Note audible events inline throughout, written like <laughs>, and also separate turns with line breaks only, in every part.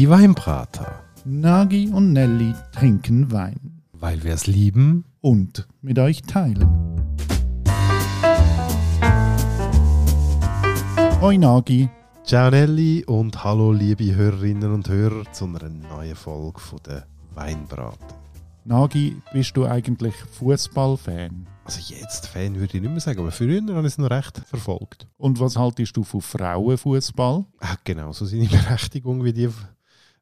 Die Weinbrater.
Nagi und Nelly trinken Wein
Weil wir es lieben.
und mit euch teilen. Hoi Nagi,
Ciao Nelly und hallo liebe Hörerinnen und Hörer zu einer neuen Folge von der Weinbrater.
Nagi, bist du eigentlich Fußballfan?
Also jetzt Fan würde ich nicht mehr sagen, aber früher habe ich es noch recht verfolgt.
Und was haltest du von Frauenfußball?
Hat genauso seine <laughs> Berechtigung wie die,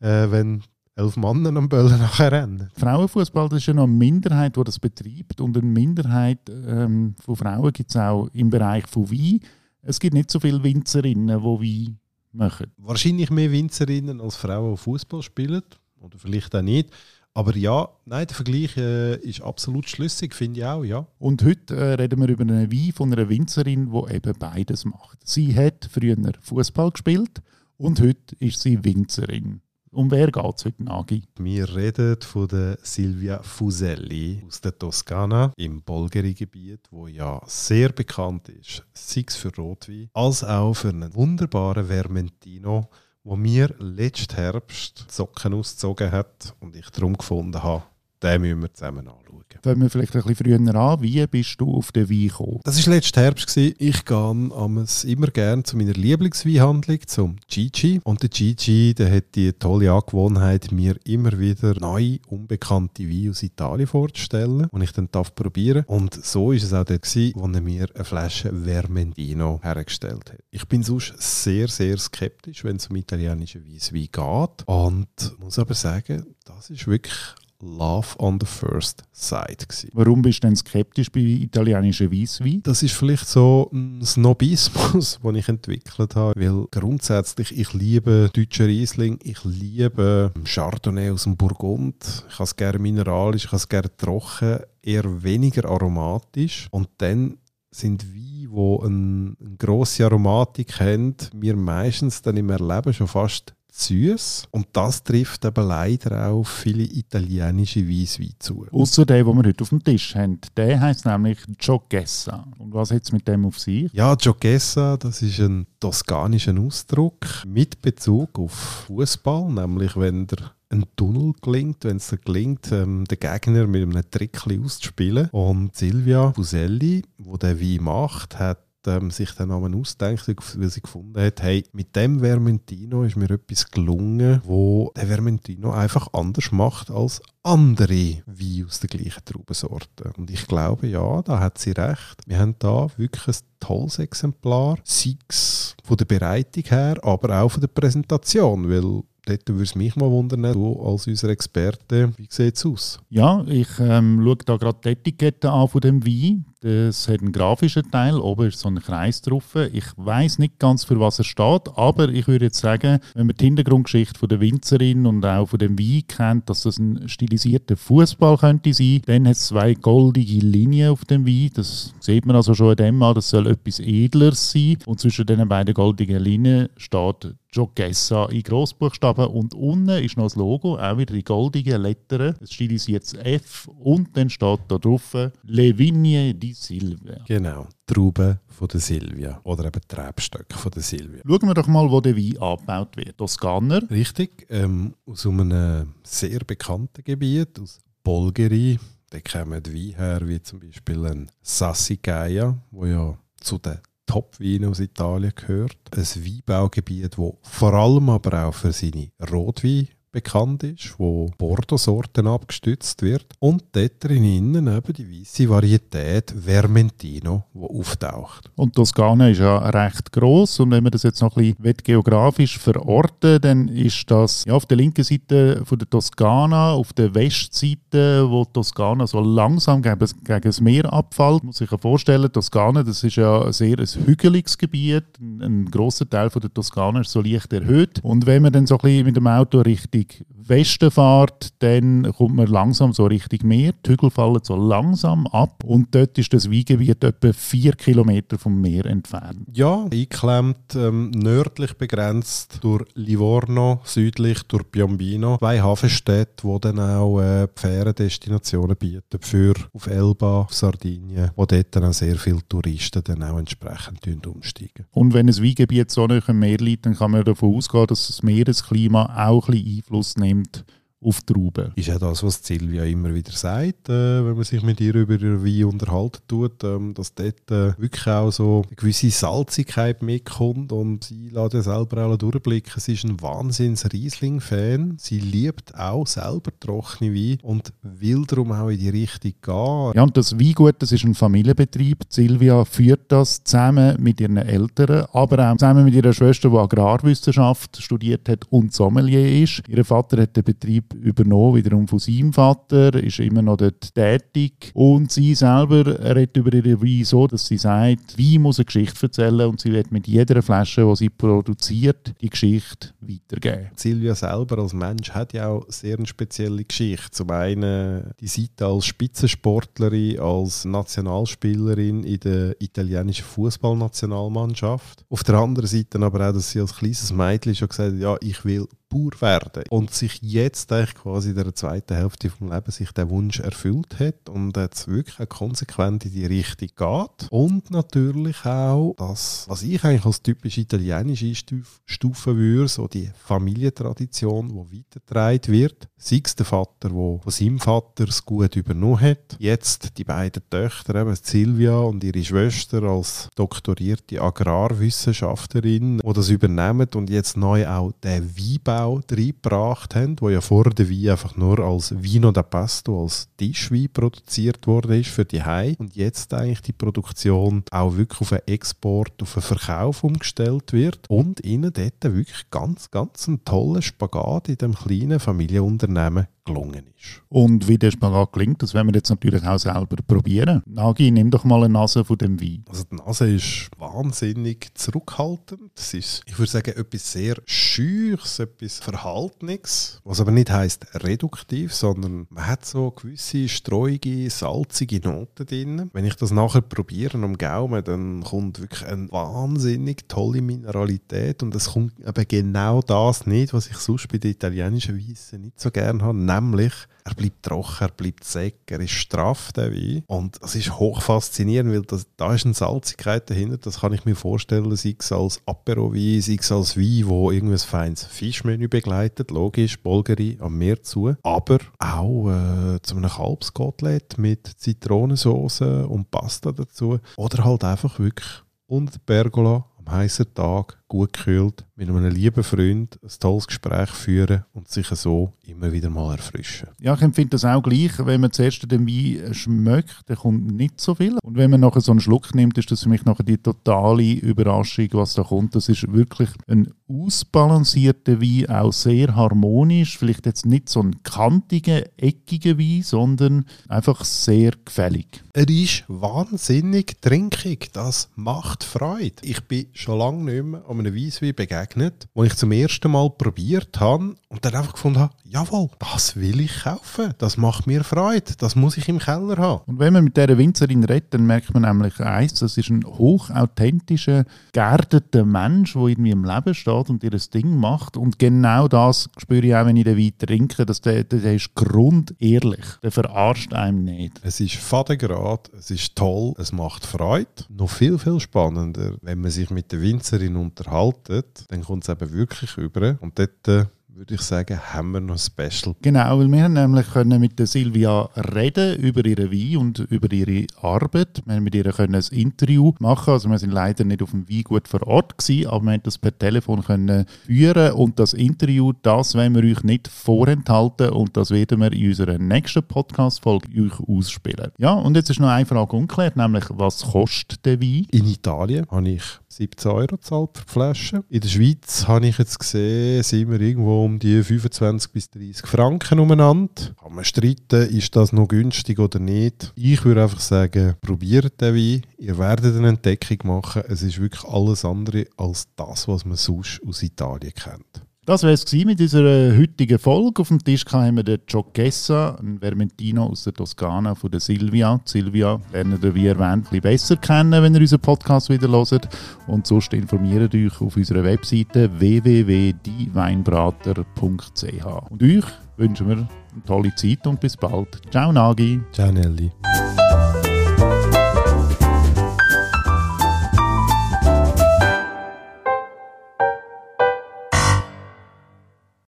äh, wenn elf Männer am Böllen nachher rennen.
Frauenfußball ist ja noch eine Minderheit, die das betreibt und eine Minderheit ähm, von Frauen gibt es auch im Bereich von Wein. Es gibt nicht so viele Winzerinnen, die Wein machen.
Wahrscheinlich mehr Winzerinnen als Frauen, die Fußball spielen. Oder vielleicht auch nicht. Aber ja, nein, der Vergleich äh, ist absolut schlüssig, finde ich auch, ja.
Und heute äh, reden wir über einen Wein von einer Winzerin, die eben beides macht. Sie hat früher Fußball gespielt und heute ist sie Winzerin. Um wer geht es heute, Nagi?
Wir reden von der Silvia Fuselli aus der Toskana im Bolgheri-Gebiet, wo ja sehr bekannt ist, sei es für Rotwein, als auch für einen wunderbaren Vermentino, wo mir letzten Herbst Socken ausgezogen hat und ich darum gefunden habe, den müssen wir zusammen anschauen.
Fangen wir vielleicht ein bisschen früher an. Wie bist du auf den Wein gekommen?
Das war letzten Herbst. gewesen. Ich gehe immer gerne zu meiner Lieblingsweinhandlung, zum Gigi. Und der Gigi der hat die tolle Angewohnheit, mir immer wieder neue, unbekannte Weine aus Italien vorzustellen, die ich dann darf probieren Und so ist es auch dort, gewesen, wo er mir eine Flasche Vermentino hergestellt hat. Ich bin sonst sehr, sehr skeptisch, wenn es um italienische Weisswein geht. Und muss aber sagen, das ist wirklich Love on the First Sight. Gewesen.
Warum bist du denn skeptisch bei italienischen Weisswein?
Das ist vielleicht so ein Snobismus, <laughs> den ich entwickelt habe, weil grundsätzlich ich liebe deutsche Riesling, ich liebe Chardonnay aus dem Burgund, ich habe es gerne mineralisch, ich habe es gerne trocken, eher weniger aromatisch und dann sind Weine, die eine, eine grosse Aromatik haben, mir meistens dann im Erleben schon fast süß und das trifft eben leider auch auf viele italienische Weissweine zu.
Außer der, den wir heute auf dem Tisch haben. Der heisst nämlich Giochessa. Und was hat es mit dem auf sich?
Ja, Giochessa, das ist ein toskanischer Ausdruck mit Bezug auf Fußball, nämlich wenn der ein Tunnel gelingt, wenn es dir gelingt, ähm, den Gegner mit einem Trickli auszuspielen. Und Silvia Buselli, wo der Wein macht, hat ähm, sich den Namen ausgedacht, weil sie gefunden hat, hey, mit dem Vermentino ist mir etwas gelungen, wo der Vermentino einfach anders macht als andere Weine aus der gleichen Traubensorte. Und ich glaube, ja, da hat sie recht. Wir haben da wirklich ein tolles Exemplar, sei es von der Bereitung her, aber auch von der Präsentation, weil dort würde es mich mal wundern, du als unser Experte, wie sieht es aus?
Ja, ich ähm, schaue da gerade die Etikette an von dem Wein. Das hat einen grafischen Teil, oben ist so ein Kreis drauf. Ich weiß nicht ganz, für was er steht, aber ich würde jetzt sagen, wenn man die Hintergrundgeschichte von der Winzerin und auch von dem Wein kennt, dass das ein stilisierter Fußball könnte sein, dann hat es zwei goldige Linien auf dem Wein. Das sieht man also schon in dem an, das soll etwas Edleres sein. Und zwischen den beiden goldigen Linien steht Giochessa in Grossbuchstaben und unten ist noch das Logo, auch wieder die goldigen Lettern. Es stilisiert das F und dann steht da drauf Le Vigne di Silvia.
Genau, Trauben von der Silvia oder eben die Rebstöcke von der Silvia.
Schauen wir doch mal, wo der Wein angebaut wird. Toskaner.
Richtig, ähm, aus einem sehr bekannten Gebiet, aus Bolgheri. Da kommen Weine her, wie zum Beispiel ein Sassicaia, wo ja zu den Top-Weinen aus Italien gehört. Ein Weinbaugebiet, das vor allem aber auch für seine Rotweine bekannt ist, wo Bordeaux-Sorten abgestützt wird. Und dort drinnen eben die weiße Varietät Vermentino, die auftaucht.
Und Toskana ist ja recht groß und wenn man das jetzt noch ein bisschen geografisch verorten dann ist das ja, auf der linken Seite von der Toskana, auf der Westseite, wo Toskana so langsam gegen, gegen das Meer abfällt. Man muss sich ja vorstellen, Toskana, das ist ja ein sehr ein hügeliges Gebiet. Ein, ein grosser Teil von der Toskana ist so leicht erhöht. Und wenn man dann so ein bisschen mit dem Auto Richtung Richtung Westen fährt, dann kommt man langsam so Richtung Meer. Die Hügel fallen so langsam ab und dort ist das Weingebiet etwa vier Kilometer vom Meer entfernt.
Ja, eingeklemmt, ähm, nördlich begrenzt durch Livorno, südlich durch Piombino. Zwei Hafenstädte, die dann auch äh, Fährendestinationen bieten für auf Elba, auf Sardinien, wo dort dann auch sehr viele Touristen dann auch entsprechend umsteigen.
Und wenn ein Weingebiet so nah am Meer liegt, dann kann man davon ausgehen, dass das Meeresklima auch ein bisschen Einfluss nimmt auf Trauben.
Ist ja das, was Silvia immer wieder sagt, äh, wenn man sich mit ihr über ihr Wein unterhalten tut, ähm, dass dort äh, wirklich auch so eine gewisse Salzigkeit mitkommt und sie lässt ja selber alle durchblicken. Sie ist ein wahnsinns Riesling-Fan. Sie liebt auch selber trockene Wein und will darum auch in die Richtung gehen.
Ja, und das Weingut, das ist ein Familienbetrieb. Silvia führt das zusammen mit ihren Eltern, aber auch zusammen mit ihrer Schwester, die Agrarwissenschaft studiert hat und Sommelier ist. Ihr Vater hat den Betrieb übernommen, wiederum von seinem Vater, ist immer noch dort tätig. Und sie selber redet über ihre Wein so, dass sie sagt, Wein muss eine Geschichte erzählen und sie wird mit jeder Flasche, die sie produziert, die Geschichte weitergeben.
Silvia selber als Mensch hat ja auch sehr eine spezielle Geschichte. Zum einen die Seite als Spitzensportlerin, als Nationalspielerin in der italienischen Fußballnationalmannschaft. Auf der anderen Seite aber auch, dass sie als kleines Mädchen schon gesagt hat, ja, ich will Bauer werden und sich jetzt eigentlich quasi in der zweiten Hälfte vom Leben sich der Wunsch erfüllt hat und jetzt wirklich konsequent in die Richtung geht. Und natürlich auch das, was ich eigentlich als typisch italienisch einstufen würde, so die Familientradition, die weitergetragen wird, sei es der Vater, der von seinem Vater es gut übernommen hat, jetzt die beiden Töchter, eben Silvia und ihre Schwester als doktorierte Agrarwissenschaftlerin, die das übernehmen und jetzt neu auch den Weinbau auch reingebracht haben, wo ja vor der Wein einfach nur als Vino da Pasto, als Tischwein produziert worden ist für die Hai. Und jetzt eigentlich die Produktion auch wirklich auf einen Export, auf einen Verkauf umgestellt wird. Und ihnen dort wirklich ganz, ganz einen tollen Spagat in dem kleinen Familienunternehmen gelungen ist.
Und wie der Spagat gelingt, das werden wir jetzt natürlich auch selber probieren. Nagi, nimm doch mal eine Nase von dem Wein.
Also die Nase ist wahnsinnig zurückhaltend. Es ist, ich würde sagen, etwas sehr Schüches, etwas Verhaltenes, was aber nicht heißt reduktiv, sondern man hat so gewisse streuige, salzige Noten drin. Wenn ich das nachher probiere am Gaumen, dann kommt wirklich eine wahnsinnig tolle Mineralität und es kommt eben genau das nicht, was ich sonst bei den italienischen Weissen nicht so gerne habe nämlich er bleibt trocken, er bleibt säck, er ist straff, der Wein. Und das ist hoch faszinierend, weil das, da ist eine Salzigkeit dahinter, das kann ich mir vorstellen, sei es als Apero-Wein, sei es als Wein, wo irgendein feines Fischmenü begleitet, logisch, Bolgeri am Meer zu, aber auch äh, zu einem Kalbskotelett mit Zitronensauce und Pasta dazu. Oder halt einfach wirklich unter Pergola am heißen Tag gut gekühlt, mit einem lieben Freund ein tolles Gespräch führen und sich so immer wieder mal erfrischen.
Ja, ich empfinde das auch gleich. Wenn man zuerst den Wein schmeckt, dann kommt nicht so viel. Und wenn man nachher so einen Schluck nimmt, ist das für mich nachher die totale Überraschung, was da kommt. Das ist wirklich ein ausbalancierter Wein, auch sehr harmonisch. Vielleicht jetzt nicht so ein kantiger, eckiger Wein, sondern einfach sehr gefällig.
Er ist wahnsinnig trinkig. Das macht Freude. Ich bin schon lange nicht mehr an einem Weisswein begegnet, wo ich zum ersten Mal probiert habe und dann einfach gefunden habe, jawohl, das will ich kaufen, das macht mir Freude, das muss ich im Keller haben.
Und wenn man mit dieser Winzerin redet, dann merkt man nämlich eins, das ist ein hochauthentischer, geerdeter Mensch, der irgendwie im Leben steht und ihr Ding macht und genau das spüre ich auch, wenn ich den Wein trinke, dass der, der ist grundehrlich, der verarscht einem nicht.
Es ist fadengrad, es ist toll, es macht Freude. Noch viel, viel spannender, wenn man sich mit der Winzerin unterhaltet, dann kommt es eben wirklich über und dort äh, würde ich sagen, haben wir noch ein Special.
Genau, weil wir haben nämlich können mit der Silvia reden über ihre Wein und über ihre Arbeit. Wir haben mit ihr können ein Interview machen. Also wir sind leider nicht auf dem Weingut vor Ort gewesen, aber wir haben das per Telefon können führen und das Interview, das wollen wir euch nicht vorenthalten und das werden wir in unserer nächsten Podcast-Folge euch ausspielen. Ja, und jetzt ist noch eine Frage unklärt, nämlich was kostet der Wein?
In Italien habe ich 17 Euro zahlt für die Flasche. In der Schweiz habe ich jetzt gesehen, sind wir irgendwo um die 25 bis 30 Franken umeinander. Kann man streiten, ist das noch günstig oder nicht. Ich würde einfach sagen, probiert den Wein. Ihr werdet eine Entdeckung machen. Es ist wirklich alles andere als das, was man sonst aus Italien kennt.
Das wäre es mit unserer heutigen Folge. Auf dem Tisch haben wir den Giochessa, ein Vermentino aus der Toskana von der Silvia. Silvia lernt ihr, wie erwähnt, ein besser kennen, wenn ihr unseren Podcast wieder hört. Und sonst informiert euch auf unserer Webseite www.dieweinbrater.ch. Und euch wünschen wir eine tolle Zeit und bis bald. Ciao Nagi.
Ciao Nelly.